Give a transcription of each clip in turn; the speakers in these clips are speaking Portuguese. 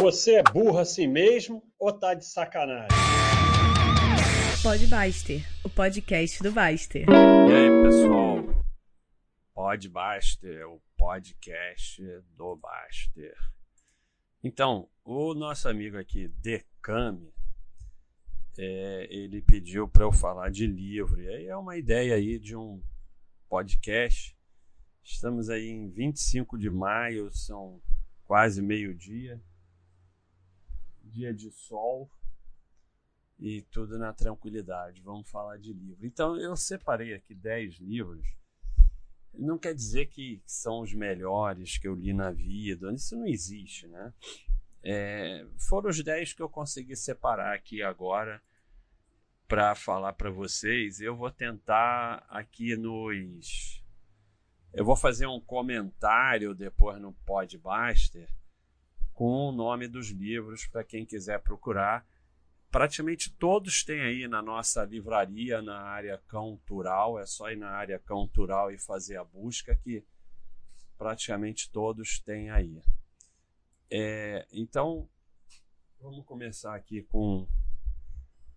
Você é burro assim mesmo ou tá de sacanagem? Pode Baster, o podcast do Baster. E aí, pessoal? Pode Baster, o podcast do Baster. Então, o nosso amigo aqui, Decame, é, ele pediu para eu falar de livro. E aí é uma ideia aí de um podcast. Estamos aí em 25 de maio, são quase meio-dia. Dia de sol e tudo na tranquilidade. Vamos falar de livro. Então, eu separei aqui 10 livros. Não quer dizer que são os melhores que eu li na vida, isso não existe, né? É, foram os 10 que eu consegui separar aqui agora para falar para vocês. Eu vou tentar aqui nos. Eu vou fazer um comentário depois no Podbuster com o nome dos livros para quem quiser procurar. Praticamente todos têm aí na nossa livraria, na área cultural. É só ir na área cultural e fazer a busca que praticamente todos têm aí. É, então, vamos começar aqui com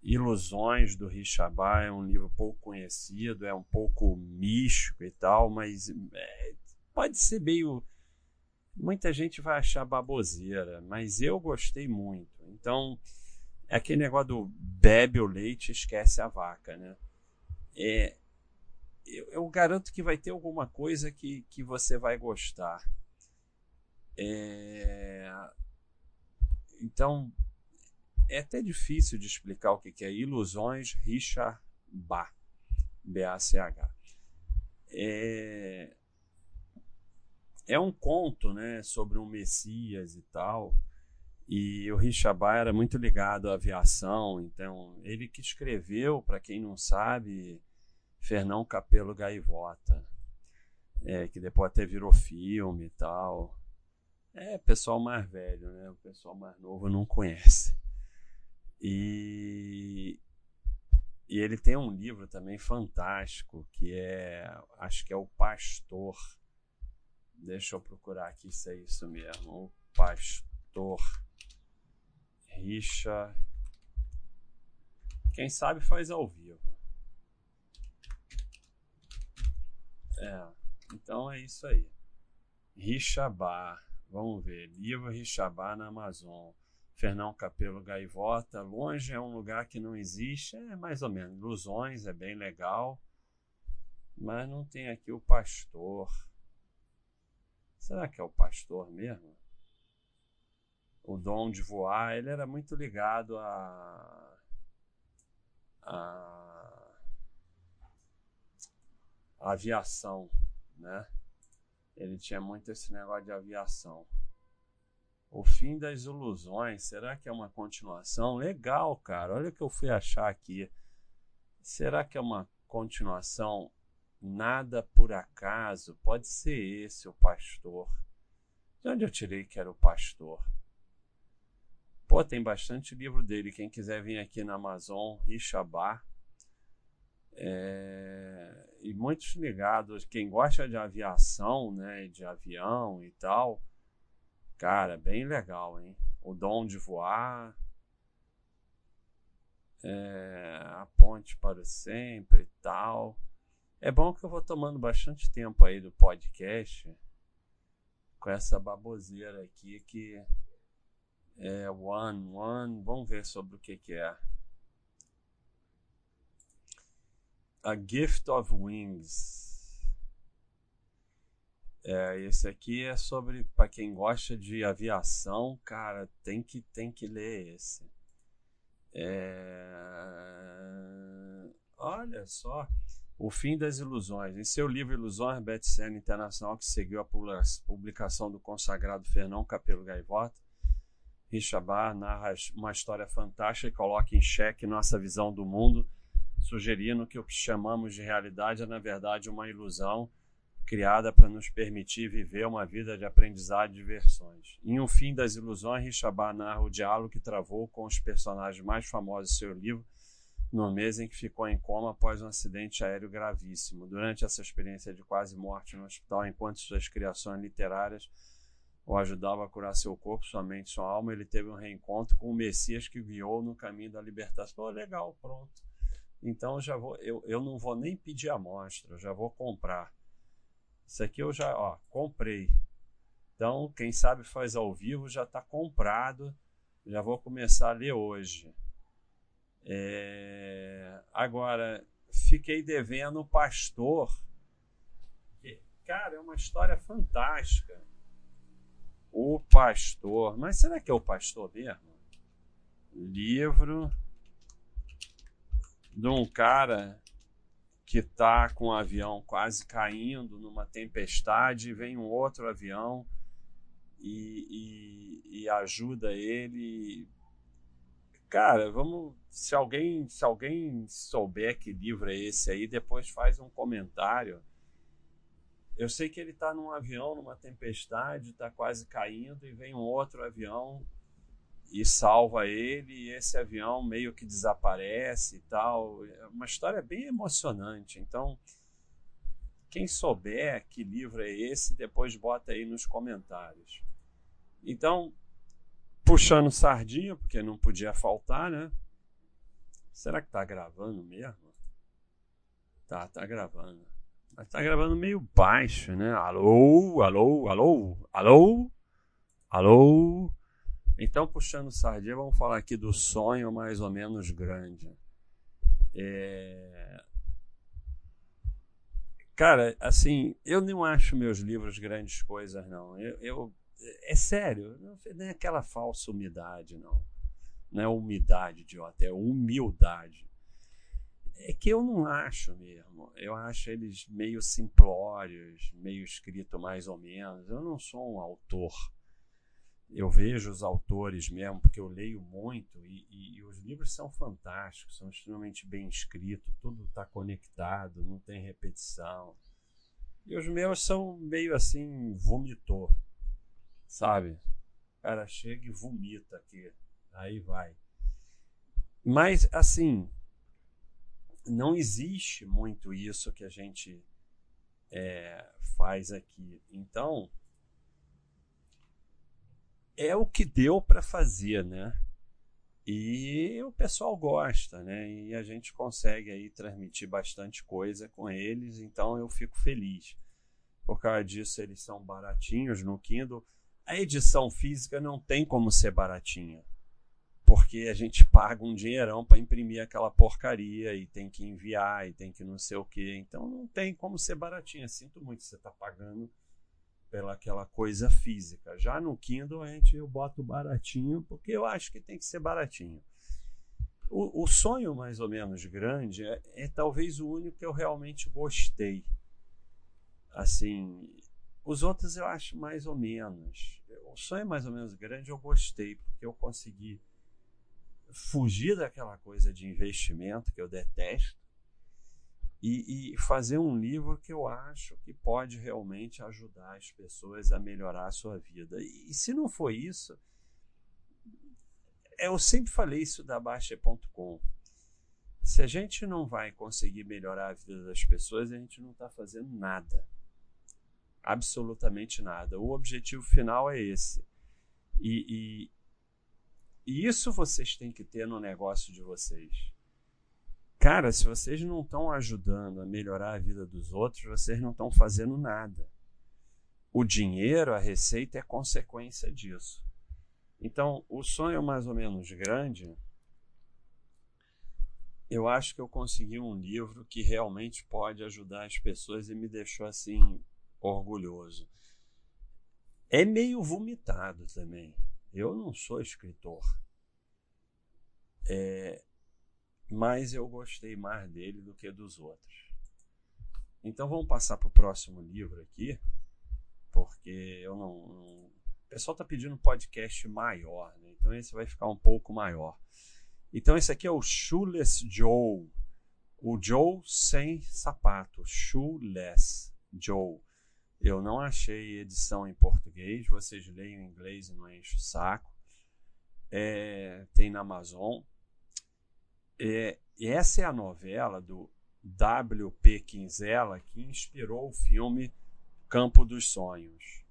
Ilusões do Richabá. É um livro pouco conhecido, é um pouco místico e tal, mas é, pode ser meio. Muita gente vai achar baboseira, mas eu gostei muito. Então, é aquele negócio do bebe o leite esquece a vaca, né? É, eu, eu garanto que vai ter alguma coisa que, que você vai gostar. É... Então, é até difícil de explicar o que é Ilusões Richard Bach, B-A-C-H. É... é um conto né, sobre um Messias e tal. E o Richard Bach era muito ligado à aviação, então ele que escreveu, para quem não sabe, Fernão Capelo Gaivota, é, que depois até virou filme e tal. É, pessoal mais velho, né? O pessoal mais novo não conhece. E, e ele tem um livro também fantástico que é, acho que é o Pastor. Deixa eu procurar aqui se é isso mesmo. O Pastor Richa. Quem sabe faz ao vivo. É, então é isso aí. Richabá. Vamos ver. Livro Richabá na Amazon. Fernão Capelo Gaivota. Longe é um lugar que não existe. É mais ou menos. Ilusões é bem legal. Mas não tem aqui o pastor. Será que é o pastor mesmo? O dom de voar. Ele era muito ligado a. a, a aviação, né? Ele tinha muito esse negócio de aviação. O fim das ilusões, será que é uma continuação? Legal, cara. Olha o que eu fui achar aqui. Será que é uma continuação? Nada por acaso. Pode ser esse o pastor. De onde eu tirei que era o pastor? Pô, tem bastante livro dele. Quem quiser vir aqui na Amazon, Richabá. É, e muitos ligados, quem gosta de aviação, né, de avião e tal, cara, bem legal, hein? O dom de voar, é, a ponte para o sempre e tal. É bom que eu vou tomando bastante tempo aí do podcast com essa baboseira aqui que é One, One, vamos ver sobre o que que é. A Gift of Wings. É, esse aqui é sobre para quem gosta de aviação, cara, tem que tem que ler esse. É, olha só, O Fim das Ilusões. Em seu livro Ilusões, best-seller internacional que seguiu a publicação do consagrado Fernão Capelo Gaivota, Richard Barr narra uma história fantástica e coloca em xeque nossa visão do mundo sugerindo que o que chamamos de realidade é, na verdade, uma ilusão criada para nos permitir viver uma vida de aprendizado e diversões. Em Um Fim das Ilusões, Richabá narra o diálogo que travou com os personagens mais famosos de seu livro no mês em que ficou em coma após um acidente aéreo gravíssimo. Durante essa experiência de quase morte no hospital, enquanto suas criações literárias ou ajudava a curar seu corpo, sua mente, sua alma, ele teve um reencontro com o Messias que guiou no caminho da libertação. Legal, pronto. Então já vou, eu, eu não vou nem pedir amostra, eu já vou comprar. Isso aqui eu já, ó, comprei. Então, quem sabe faz ao vivo já está comprado. Já vou começar a ler hoje. É... Agora, fiquei devendo o pastor. Cara, é uma história fantástica. O pastor. Mas será que é o pastor mesmo? Livro de um cara que está com o um avião quase caindo numa tempestade, vem um outro avião e, e, e, ajuda ele. Cara, vamos. Se alguém, se alguém souber que livro é esse aí, depois faz um comentário. Eu sei que ele está num avião, numa tempestade, está quase caindo, e vem um outro avião e salva ele, e esse avião meio que desaparece e tal. É uma história bem emocionante. Então, quem souber que livro é esse, depois bota aí nos comentários. Então, puxando sardinha, porque não podia faltar, né? Será que tá gravando mesmo? Tá, tá gravando. Mas tá gravando meio baixo, né? Alô, alô, alô, alô, alô. Então, puxando sardinha, vamos falar aqui do sonho mais ou menos grande. É... Cara, assim, eu não acho meus livros grandes coisas, não. Eu, eu é sério, não é aquela falsa umidade, não. Não é umidade, idiota, é humildade. É que eu não acho mesmo. Eu acho eles meio simplórios, meio escrito mais ou menos. Eu não sou um autor eu vejo os autores mesmo, porque eu leio muito, e, e, e os livros são fantásticos, são extremamente bem escritos, tudo está conectado, não tem repetição. E os meus são meio assim, vomitor, sabe? O cara chega e vomita aqui, aí vai. Mas, assim, não existe muito isso que a gente é, faz aqui. Então, é o que deu para fazer, né? E o pessoal gosta, né? E a gente consegue aí transmitir bastante coisa com eles, então eu fico feliz. Por causa disso, eles são baratinhos no Kindle. A edição física não tem como ser baratinha, porque a gente paga um dinheirão para imprimir aquela porcaria e tem que enviar e tem que não sei o que. Então não tem como ser baratinha. Sinto muito você tá pagando pela aquela coisa física. Já no Kindle a gente eu boto baratinho porque eu acho que tem que ser baratinho. O, o sonho mais ou menos grande é, é, talvez o único que eu realmente gostei. Assim, os outros eu acho mais ou menos. O sonho mais ou menos grande eu gostei porque eu consegui fugir daquela coisa de investimento que eu detesto e, e, fazer um livro que eu acho que pode realmente ajudar as pessoas a melhorar a sua vida. E, e se não for isso, eu sempre falei isso da Baixa.com. Se a gente não vai conseguir melhorar a vida das pessoas, a gente não está fazendo nada. Absolutamente nada. O objetivo final é esse. E, e, e isso vocês têm que ter no negócio de vocês. Cara, se vocês não estão ajudando a melhorar a vida dos outros, vocês não estão fazendo nada. O dinheiro, a receita é consequência disso. Então, o sonho mais ou menos grande, eu acho que eu consegui um livro que realmente pode ajudar as pessoas e me deixou assim orgulhoso. É meio vomitado também. Eu não sou escritor. É, mas eu gostei mais dele do que dos outros. Então vamos passar para o próximo livro aqui, porque eu não, não... o pessoal está pedindo um podcast maior, né? então esse vai ficar um pouco maior. Então esse aqui é o Shoeless Joe, o Joe sem sapato, Shoeless Joe. Eu não achei edição em português, vocês leem em inglês e não enche o saco. É, tem na Amazon. É, essa é a novela do W.P. Quinzella que inspirou o filme Campo dos Sonhos,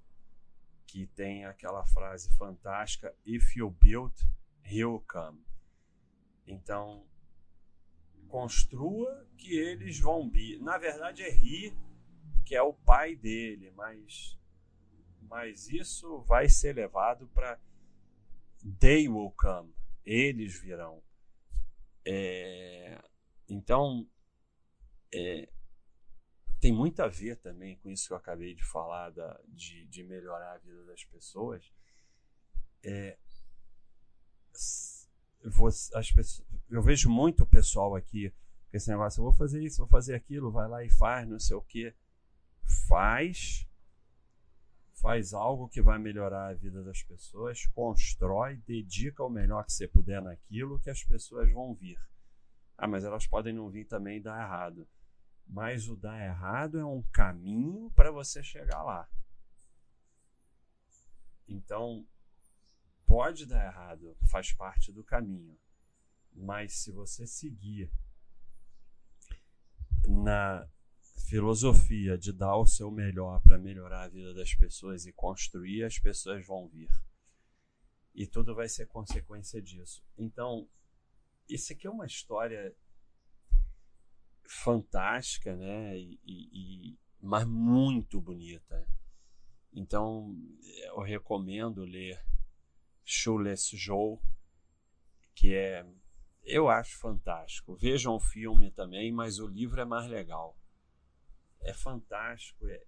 que tem aquela frase fantástica: If you build, he'll come. Então, construa que eles vão vir. Na verdade, é rir, que é o pai dele, mas, mas isso vai ser levado para they will come, eles virão. É, então, é, tem muito a ver também com isso que eu acabei de falar, da, de, de melhorar a vida das pessoas. É, as pessoas, eu vejo muito pessoal aqui com esse negócio, eu vou fazer isso, vou fazer aquilo, vai lá e faz, não sei o que. Faz, faz algo que vai melhorar a vida das pessoas, constrói, dedica o melhor que você puder naquilo que as pessoas vão vir. Ah, mas elas podem não vir também e dar errado. Mas o dar errado é um caminho para você chegar lá. Então, pode dar errado, faz parte do caminho. Mas se você seguir na filosofia de dar o seu melhor para melhorar a vida das pessoas e construir, as pessoas vão vir. E tudo vai ser consequência disso. Então, isso aqui é uma história fantástica, né? E, e, mas muito bonita. Então, eu recomendo ler Shoeless Joe, que é, eu acho fantástico. Vejam o filme também, mas o livro é mais legal. É fantástico. É,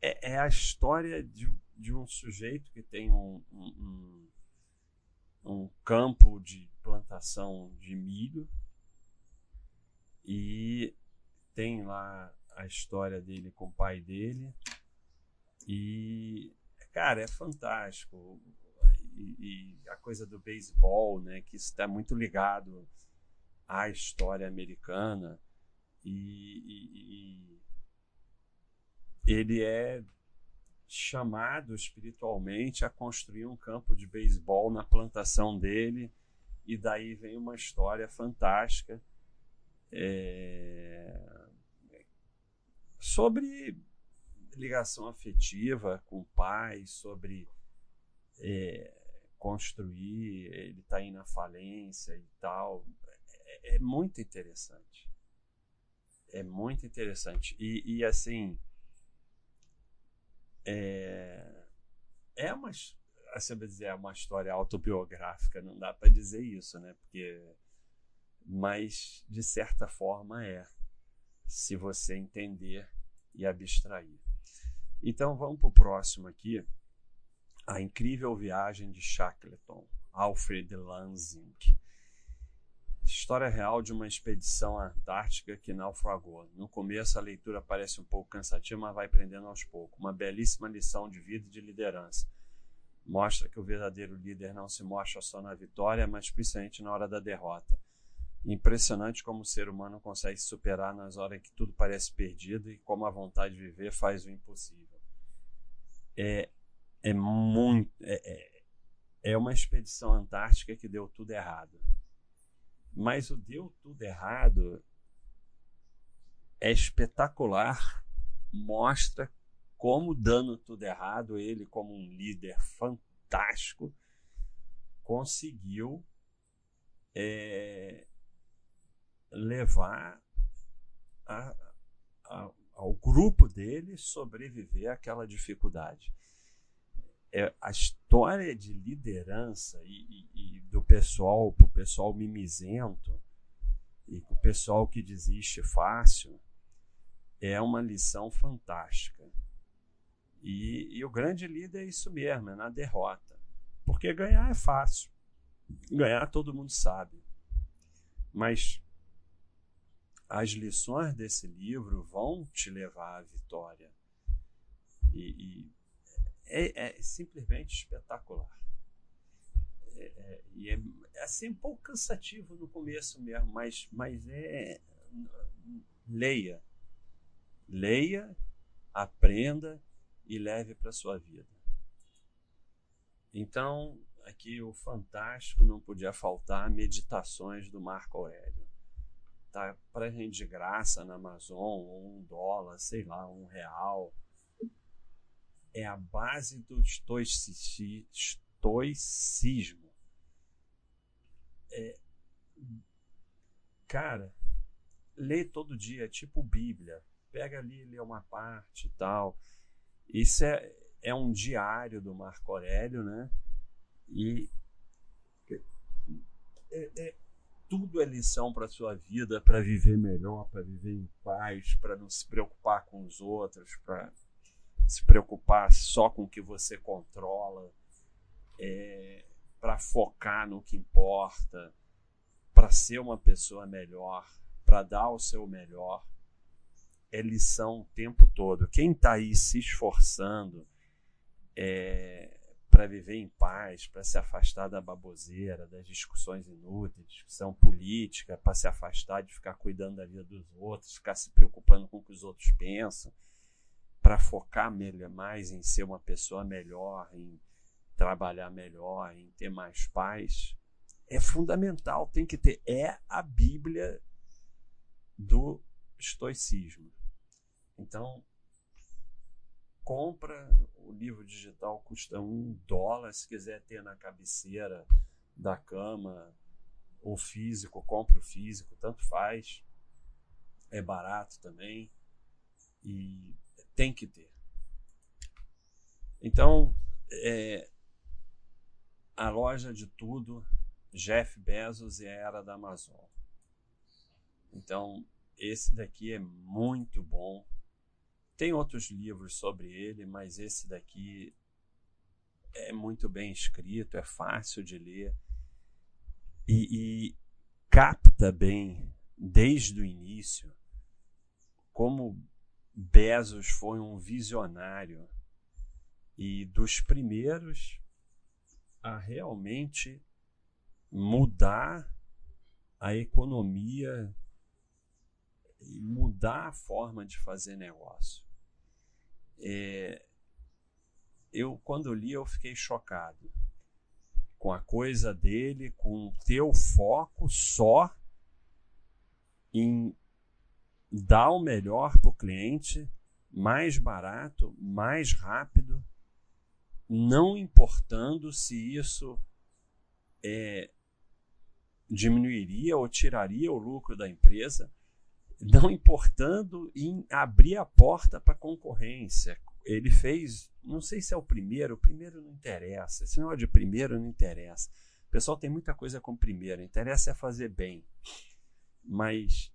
é, é a história de, de um sujeito que tem um, um, um campo de plantação de milho e tem lá a história dele com o pai dele. E, cara, é fantástico. E, e a coisa do beisebol, né, que está muito ligado à história americana. E, e, e ele é chamado espiritualmente a construir um campo de beisebol na plantação dele. E daí vem uma história fantástica é, sobre ligação afetiva com o pai, sobre é, construir, ele está indo na falência e tal. É, é, muito interessante. É muito interessante. E, e assim, é, é uma, assim, dizer, é uma história autobiográfica, não dá para dizer isso, né? Porque mas de certa forma é, se você entender e abstrair. Então vamos para o próximo aqui. A incrível viagem de Shackleton, Alfred Lansing. História real de uma expedição antártica que naufragou. No começo a leitura parece um pouco cansativa, mas vai prendendo aos poucos. Uma belíssima lição de vida e de liderança. Mostra que o verdadeiro líder não se mostra só na vitória, mas principalmente na hora da derrota. Impressionante como o ser humano consegue se superar nas horas que tudo parece perdido e como a vontade de viver faz o impossível. É, é muito. É, é, é uma expedição antártica que deu tudo errado. Mas o deu tudo errado é espetacular, mostra como dando tudo errado, ele, como um líder fantástico, conseguiu é, levar a, a, ao grupo dele sobreviver àquela dificuldade. É, a história de liderança e, e, e do pessoal, o pessoal mimizento e o pessoal que desiste fácil, é uma lição fantástica. E, e, o grande líder é isso mesmo, é na derrota. Porque ganhar é fácil. Ganhar todo mundo sabe. Mas as lições desse livro vão te levar à vitória. E, e é, é, simplesmente espetacular. É, é, e é, é assim um pouco cansativo no começo mesmo, mas, mas é. Leia. Leia, aprenda e leve para sua vida. Então, aqui o fantástico não podia faltar meditações do Marco Aurélio tá para gente de graça na Amazon, ou um dólar, sei lá, um real. É a base do estoicismo. É, cara, lê todo dia, é tipo Bíblia. Pega ali, lê uma parte e tal. Isso é, é um diário do Marco Aurélio, né? E é, é, tudo é lição para sua vida, para viver melhor, para viver em paz, para não se preocupar com os outros, para se preocupar só com o que você controla, é, para focar no que importa, para ser uma pessoa melhor, para dar o seu melhor. É lição o tempo todo. Quem está aí se esforçando, é, para viver em paz, para se afastar da baboseira, das discussões inúteis, discussão política, para se afastar de ficar cuidando da vida dos outros, ficar se preocupando com o que os outros pensam, para focar mais em ser uma pessoa melhor, em trabalhar melhor, em ter mais paz, é fundamental, tem que ter. É a Bíblia do estoicismo. Então, compra o livro digital custa um dólar. Se quiser ter na cabeceira da cama, o físico, compra o físico, tanto faz. É barato também. E tem que ter. Então, é, a loja de tudo, Jeff Bezos e a era da Amazon. Então, esse daqui é muito bom tem outros livros sobre ele, mas esse daqui é muito bem escrito, é fácil de ler e, e capta bem desde o início como Bezos foi um visionário e dos primeiros a realmente mudar a economia e mudar a forma de fazer negócio. É, eu quando li eu fiquei chocado com a coisa dele, com o teu foco só em dar o melhor para o cliente, mais barato, mais rápido, não importando se isso é, diminuiria ou tiraria o lucro da empresa, não importando em abrir a porta para concorrência. Ele fez, não sei se é o primeiro, o primeiro não interessa. Esse negócio de primeiro não interessa. O pessoal tem muita coisa com primeiro, interessa é fazer bem. Mas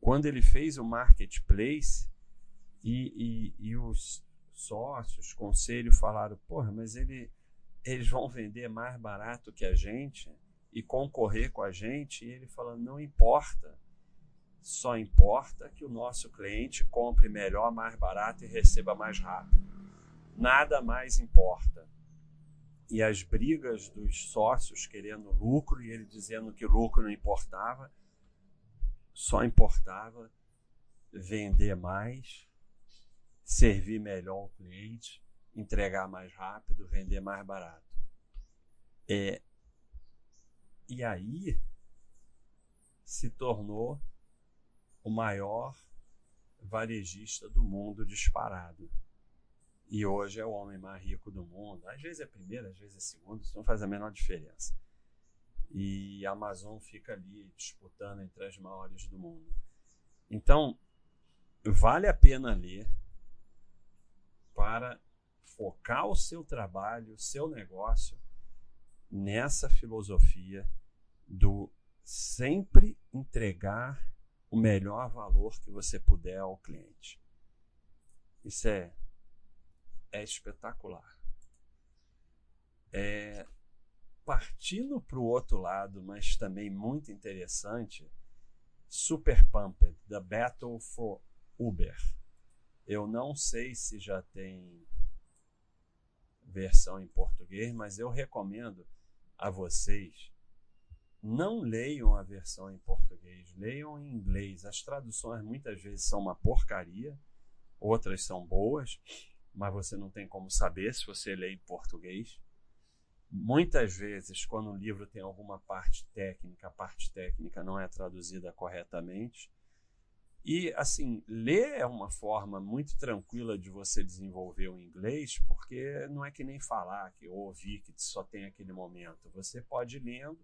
quando ele fez o marketplace e, e, e os sócios, conselho falaram, porra, mas ele, eles vão vender mais barato que a gente e concorrer com a gente, e ele falou, não importa só importa que o nosso cliente compre melhor, mais barato e receba mais rápido. Nada mais importa. E as brigas dos sócios querendo lucro e ele dizendo que lucro não importava, só importava vender mais, servir melhor o cliente, entregar mais rápido, vender mais barato. É, e aí se tornou o maior varejista do mundo disparado. E hoje é o homem mais rico do mundo. Às vezes é primeiro, às vezes é segundo, isso não faz a menor diferença. E a Amazon fica ali disputando entre as maiores do mundo. Então, vale a pena ler para focar o seu trabalho, o seu negócio nessa filosofia do sempre entregar o melhor valor que você puder ao cliente. Isso é, é espetacular. É, partindo para o outro lado, mas também muito interessante, Super Pumped, The Battle for Uber. Eu não sei se já tem versão em português, mas eu recomendo a vocês não leiam a versão em português, leiam em inglês. As traduções muitas vezes são uma porcaria, outras são boas, mas você não tem como saber se você lê em português. Muitas vezes, quando um livro tem alguma parte técnica, a parte técnica não é traduzida corretamente. E, assim, ler é uma forma muito tranquila de você desenvolver o inglês, porque não é que nem falar, que ouvir, que só tem aquele momento. Você pode ir lendo.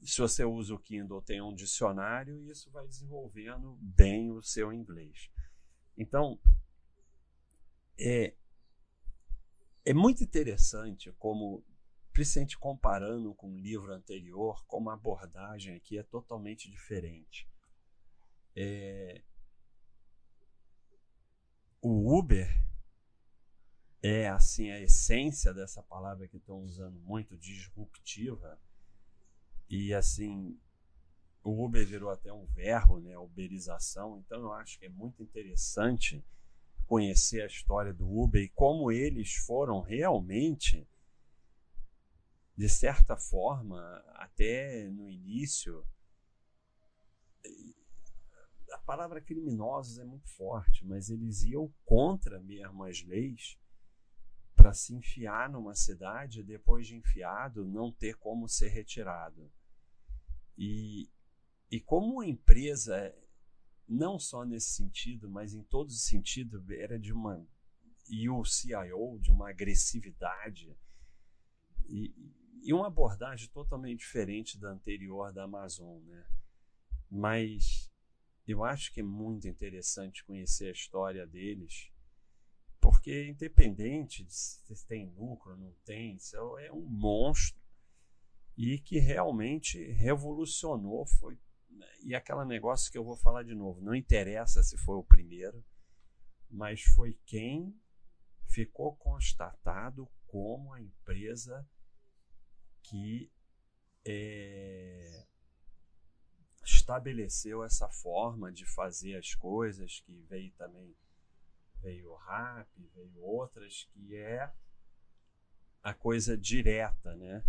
Se você usa o Kindle, tem um dicionário e isso vai desenvolvendo bem o seu inglês. Então, é, é muito interessante como, principalmente comparando com o livro anterior, como a abordagem aqui é totalmente diferente. É, o Uber é assim a essência dessa palavra que estão usando muito disruptiva e assim o Uber virou até um verbo, né, uberização. Então eu acho que é muito interessante conhecer a história do Uber e como eles foram realmente, de certa forma, até no início. A palavra criminosos é muito forte, mas eles iam contra mesmo as leis para se enfiar numa cidade depois de enfiado não ter como ser retirado. E, e como uma empresa não só nesse sentido, mas em todos os sentidos, era de uma. E o CIO, de uma agressividade e, e uma abordagem totalmente diferente da anterior da Amazon, né? Mas eu acho que é muito interessante conhecer a história deles, porque independente de se tem lucro ou não tem, é um monstro e que realmente revolucionou, foi e aquele negócio que eu vou falar de novo, não interessa se foi o primeiro, mas foi quem ficou constatado como a empresa que é, estabeleceu essa forma de fazer as coisas, que veio também veio o rap, veio outras, que é a coisa direta, né?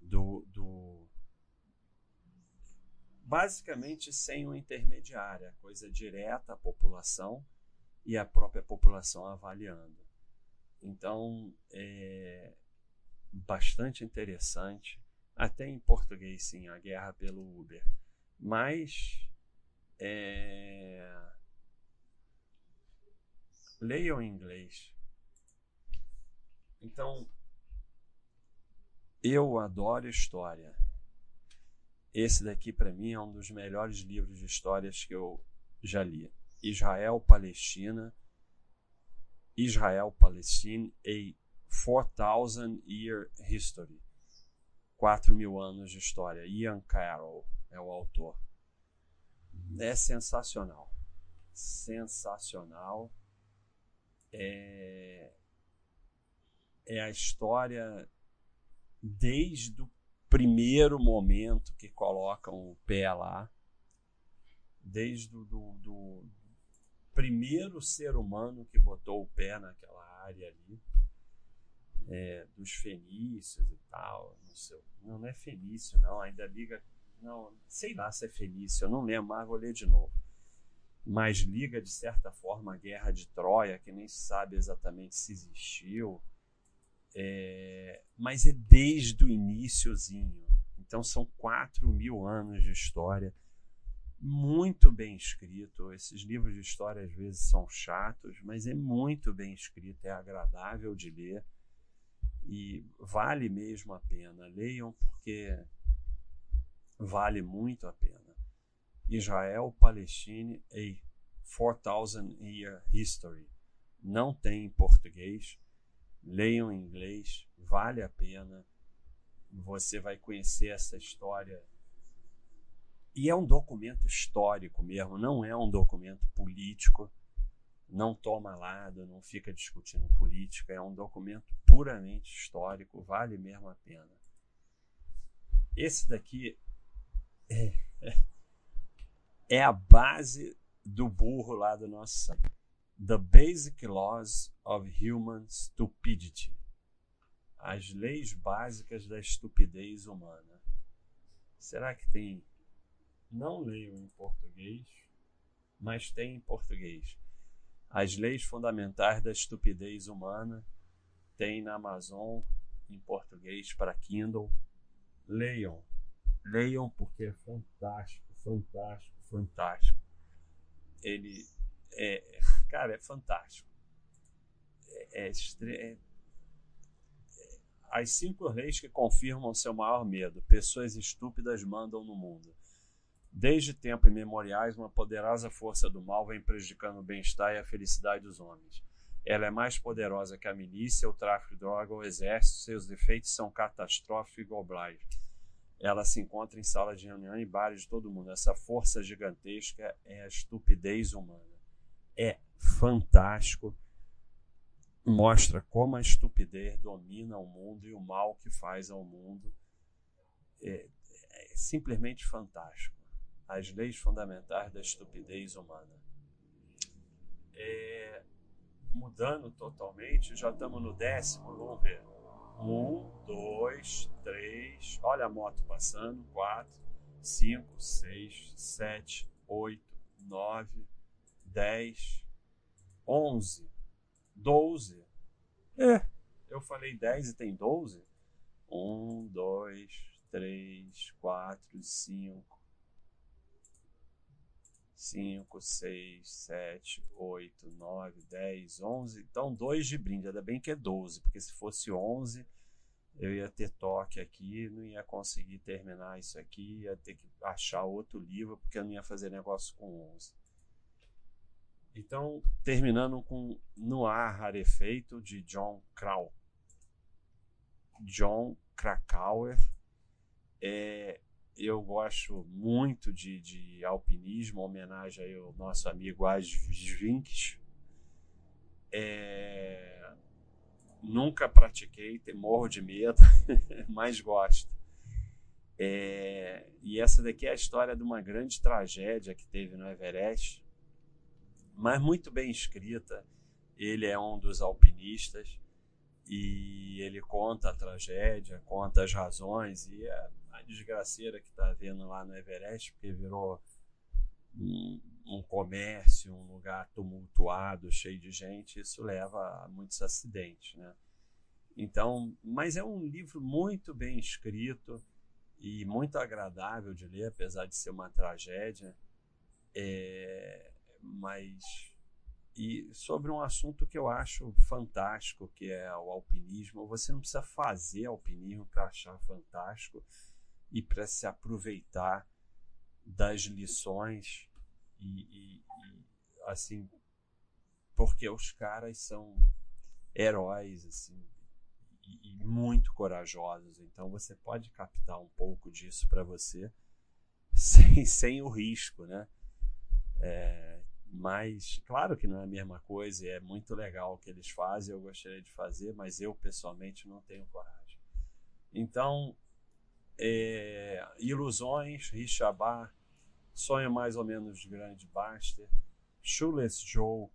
Do, do, basicamente sem um intermediário, coisa direta à população e a própria população avaliando. Então, é bastante interessante, até em português, sim, a guerra pelo Uber. Mas, é... leiam em inglês. Então, eu adoro história. Esse daqui, para mim, é um dos melhores livros de histórias que eu já li. Israel-Palestina. Israel-Palestina, a 4,000 Year History. 4 mil anos de história. Ian Carroll é o autor. É sensacional. Sensacional. É, é a história desde o primeiro momento que colocam o pé lá, desde o do, primeiro ser humano que botou o pé naquela área ali, é, dos fenícios e tal, não, sei, não, não é fenício não, ainda liga, não, sei lá se é fenício, eu não lembro, mas vou ler de novo. Mas liga de certa forma a guerra de Troia, que nem se sabe exatamente se existiu, é, mas é desde o iníciozinho. Então são quatro mil anos de história, muito bem escrito. Esses livros de história às vezes são chatos, mas é muito bem escrito, é agradável de ler e vale mesmo a pena. Leiam porque vale muito a pena. Israel Palestine a 4000 Year History. Não tem em português leiam em inglês, vale a pena. Você vai conhecer essa história. E é um documento histórico mesmo, não é um documento político. Não toma lado, não fica discutindo política, é um documento puramente histórico, vale mesmo a pena. Esse daqui é, é, é a base do burro lá do nosso site. The Basic Laws of Human Stupidity As leis básicas da estupidez humana. Será que tem? Não leio em português, mas tem em português. As leis fundamentais da estupidez humana tem na Amazon em português para Kindle. Leiam, leiam porque é fantástico, fantástico, fantástico. ele é, cara, é fantástico. É, é, é, as cinco leis que confirmam seu maior medo. Pessoas estúpidas mandam no mundo. Desde tempos imemoriais, uma poderosa força do mal vem prejudicando o bem-estar e a felicidade dos homens. Ela é mais poderosa que a milícia, o tráfico de droga o exército. Seus efeitos são catastróficos e globais. Ela se encontra em salas de reunião e bares de todo mundo. Essa força gigantesca é a estupidez humana. É fantástico. Mostra como a estupidez domina o mundo e o mal que faz ao mundo. É, é simplesmente fantástico. As leis fundamentais da estupidez humana. É, mudando totalmente, já estamos no décimo, vamos ver. Um, dois, três, olha a moto passando, quatro, cinco, seis, sete, oito, nove, dez, onze, doze. É, eu falei dez e tem doze? Um, dois, três, quatro, cinco, 5, 6, 7, 8, 9, 10, 11. Então, dois de brinde. Ainda bem que é 12, porque se fosse 11, eu ia ter toque aqui, não ia conseguir terminar isso aqui, ia ter que achar outro livro, porque eu não ia fazer negócio com 11. Então, terminando com Noir Rarefeito, de John Kral. John Krakauer. É, eu gosto muito de, de alpinismo, homenagem ao nosso amigo Asvinks. É, nunca pratiquei, morro de medo, mas gosto. É, e essa daqui é a história de uma grande tragédia que teve no Everest, mas muito bem escrita. Ele é um dos alpinistas e ele conta a tragédia, conta as razões e é desgraceira que está havendo lá no Everest, porque virou um, um, comércio, um lugar tumultuado, cheio de gente, isso leva a muitos acidentes, né? Então, mas é um livro muito bem escrito e muito agradável de ler, apesar de ser uma tragédia. É, mas e sobre um assunto que eu acho fantástico, que é o alpinismo. Você não precisa fazer alpinismo para achar fantástico e para se aproveitar das lições e, e, e, assim porque os caras são heróis assim e, e, muito corajosos então você pode captar um pouco disso para você sem, sem o risco né é, mas claro que não é a mesma coisa é muito legal o que eles fazem eu gostaria de fazer mas eu pessoalmente não tenho coragem então é, Ilusões, Richabá, Sonho Mais ou Menos Grande Baster, Shoeless Joe,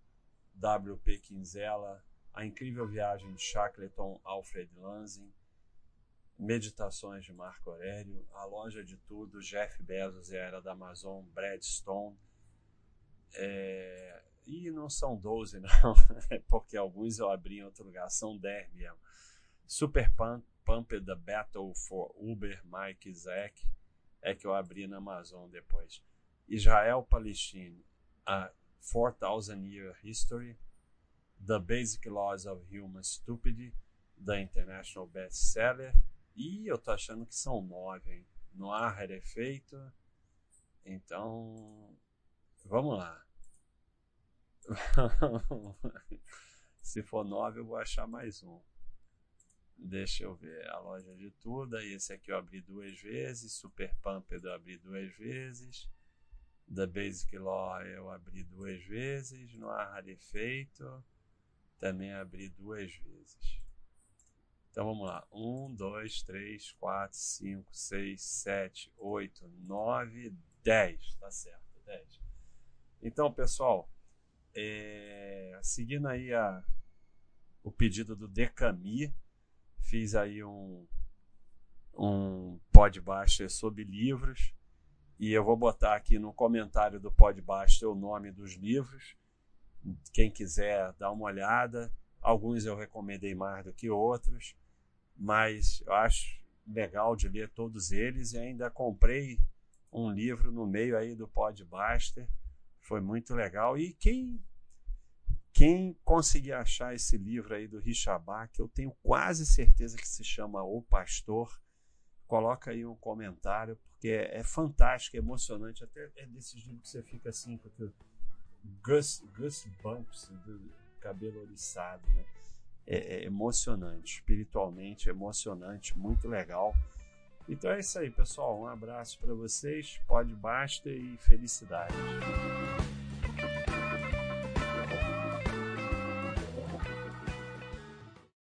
W.P. Quinzela, A Incrível Viagem de Shackleton, Alfred Lansing, Meditações de Marco Aurélio, A Loja de Tudo, Jeff Bezos e a Era da Amazon, Brad Stone. É, e não são 12, não, porque alguns eu abri em outro lugar, são 10 mesmo. Super Punk, Pumped the Battle for Uber, Mike Zack, é que eu abri na Amazon depois. Israel Palestine, a 4,000 Year History, The Basic Laws of Human Stupidity, da International Bestseller, e eu tô achando que são nove, hein? No ar efeito. Então, vamos lá. Se for nove, eu vou achar mais um. Deixa eu ver a loja de tudo. Esse aqui eu abri duas vezes. Super Pumped eu abri duas vezes. The Basic Law eu abri duas vezes. No Ar Rarefeito também abri duas vezes. Então vamos lá. 1, 2, 3, 4, 5, 6, 7, 8, 9, 10. Tá certo, 10. Então, pessoal, é, seguindo aí a, o pedido do Decami, fiz aí um, um podbuster sobre livros e eu vou botar aqui no comentário do podbuster o nome dos livros. Quem quiser dar uma olhada. Alguns eu recomendei mais do que outros, mas eu acho legal de ler todos eles e ainda comprei um livro no meio aí do podbuster Foi muito legal. E quem quem conseguir achar esse livro aí do Richabá, que eu tenho quase certeza que se chama O Pastor, coloca aí um comentário, porque é, é fantástico, é emocionante. Até é desses livros que você fica assim, com o Gus, Gus Bumps, do cabelo oriçado, né? É, é emocionante, espiritualmente emocionante, muito legal. Então é isso aí, pessoal. Um abraço para vocês, pode basta e felicidade.